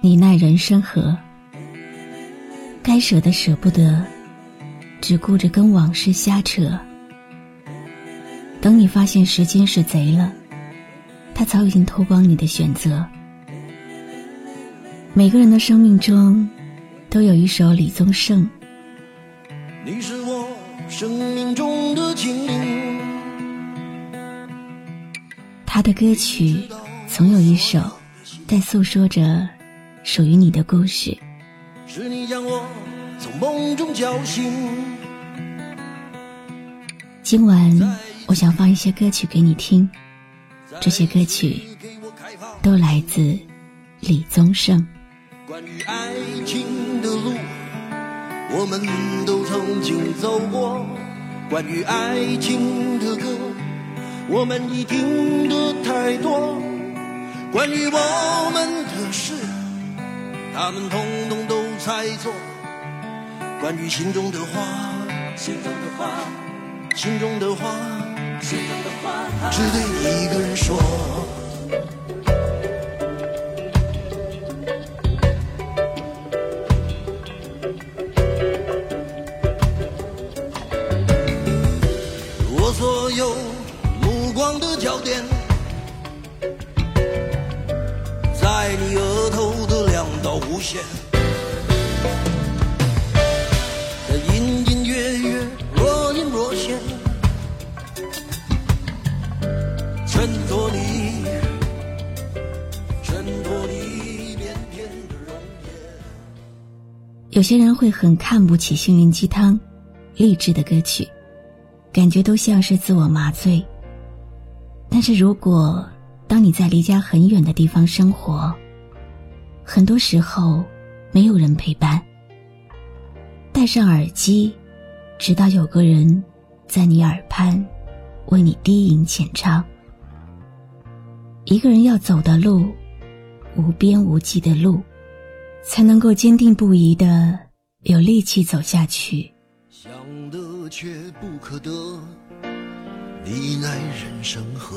你奈人生何？该舍的舍不得，只顾着跟往事瞎扯。等你发现时间是贼了，他早已经偷光你的选择。每个人的生命中，都有一首李宗盛。你是我生命中的精灵。他的歌曲，总有一首，在诉说着。属于你的故事。是你将我从梦中叫醒。今晚我想放一些歌曲给你听，这些歌曲都来自李宗盛。关于爱情的路，我们都曾经走过；关于爱情的歌，我们已听得太多；关于我们的事。他们通通都猜错，关于心中的话，心中的话，心中的话，心中的话，只对一个人说。我所有目光的焦点，在你额头。无限的隐隐约约，若隐若现，衬托你，有些人会很看不起心灵鸡汤、励志的歌曲，感觉都像是自我麻醉。但是如果当你在离家很远的地方生活，很多时候，没有人陪伴。戴上耳机，直到有个人在你耳畔为你低吟浅唱。一个人要走的路，无边无际的路，才能够坚定不移的有力气走下去。想得却不可得，你奈人生何？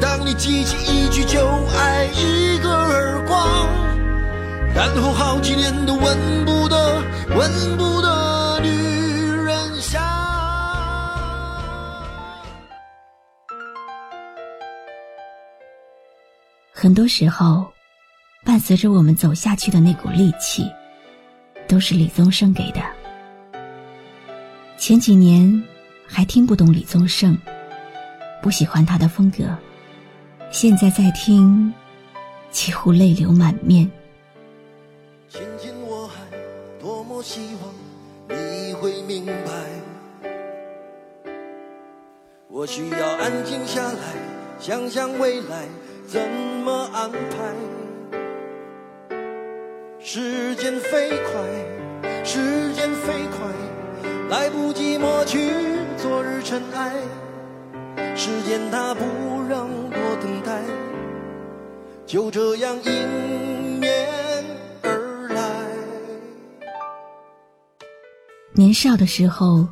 当你记起一句就爱一个耳光，然后好几年都闻不得、闻不得女人香。很多时候，伴随着我们走下去的那股力气，都是李宗盛给的。前几年还听不懂李宗盛，不喜欢他的风格。现在在听，几乎泪流满面。先前我还多么希望你会明白，我需要安静下来，想想未来怎么安排。时间飞快，时间飞快，来不及抹去昨日尘埃。时间它不让我等待就这样迎面而来年少的时候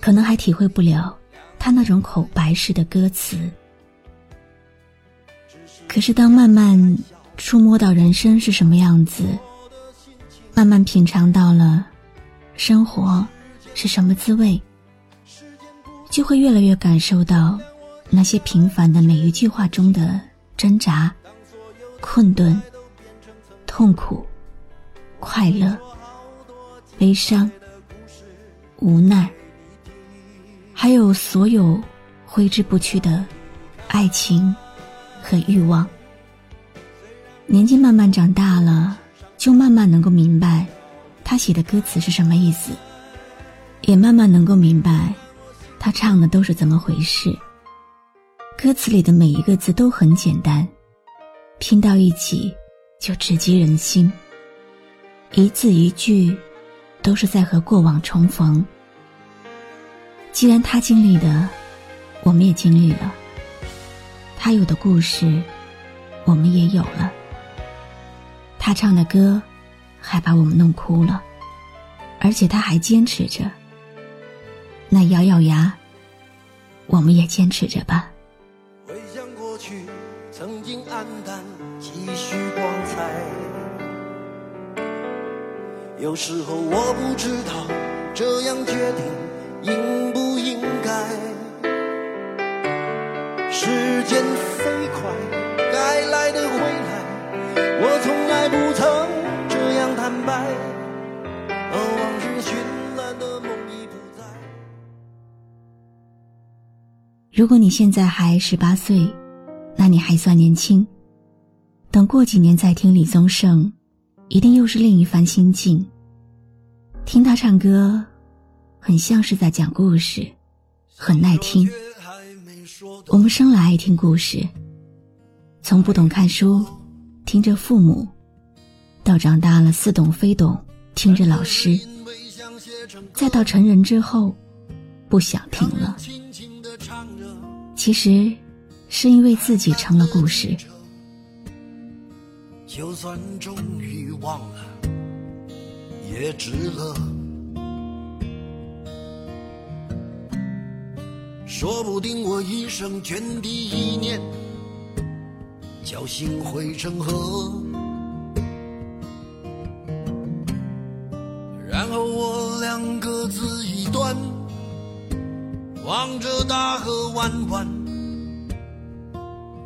可能还体会不了他那种口白式的歌词可是当慢慢触摸到人生是什么样子慢慢品尝到了生活是什么滋味就会越来越感受到那些平凡的每一句话中的挣扎、困顿、痛苦、快乐、悲伤、无奈，还有所有挥之不去的爱情。和欲望，年纪慢慢长大了，就慢慢能够明白，他写的歌词是什么意思，也慢慢能够明白，他唱的都是怎么回事。歌词里的每一个字都很简单，拼到一起就直击人心。一字一句，都是在和过往重逢。既然他经历的，我们也经历了。他有的故事，我们也有了。他唱的歌，还把我们弄哭了，而且他还坚持着。那咬咬牙，我们也坚持着吧。回想过去，曾经黯淡，几许光彩。有时候我不知道，这样决定应不应该。时间飞快，该来的会来，我从来不曾这样坦白。而往日绚烂的梦已不在。如果你现在还十八岁，那你还算年轻。等过几年再听李宗盛，一定又是另一番心境。听他唱歌，很像是在讲故事，很耐听。我们生来爱听故事，从不懂看书，听着父母，到长大了似懂非懂，听着老师，再到成人之后，不想听了。其实，是因为自己成了故事。就算终于忘了，也值了。说不定我一生涓滴一念，侥幸汇成河，然后我俩各自一端，望着大河弯弯，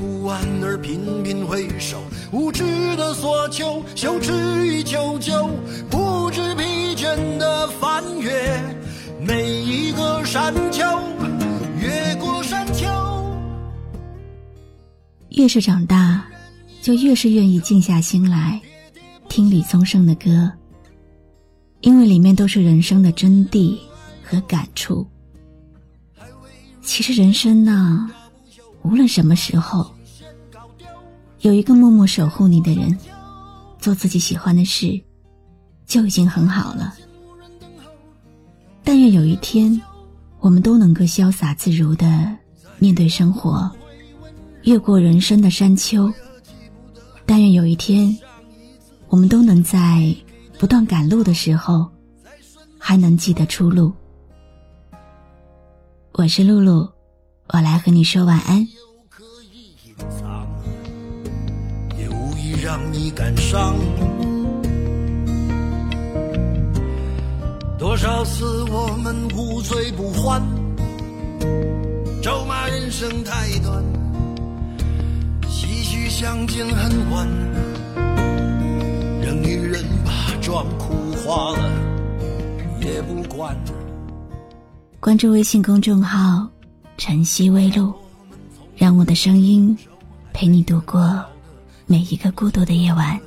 不安而频频回首，无知的索求，羞耻与求救，不知疲倦的翻越每一个山丘，越过山丘。越是长大，就越是愿意静下心来听李宗盛的歌，因为里面都是人生的真谛和感触。其实人生呢，无论什么时候，有一个默默守护你的人，做自己喜欢的事，就已经很好了。但愿有一天，我们都能够潇洒自如的面对生活。越过人生的山丘，但愿有一天，我们都能在不断赶路的时候，还能记得出路。我是露露，我来和你说晚安。也无意让你感伤。多少次我们无醉不欢，咒骂人生太短。唏嘘相见恨晚，任女人把妆哭花了也不管。关注微信公众号“晨曦微露”，让我的声音陪你度过每一个孤独的夜晚。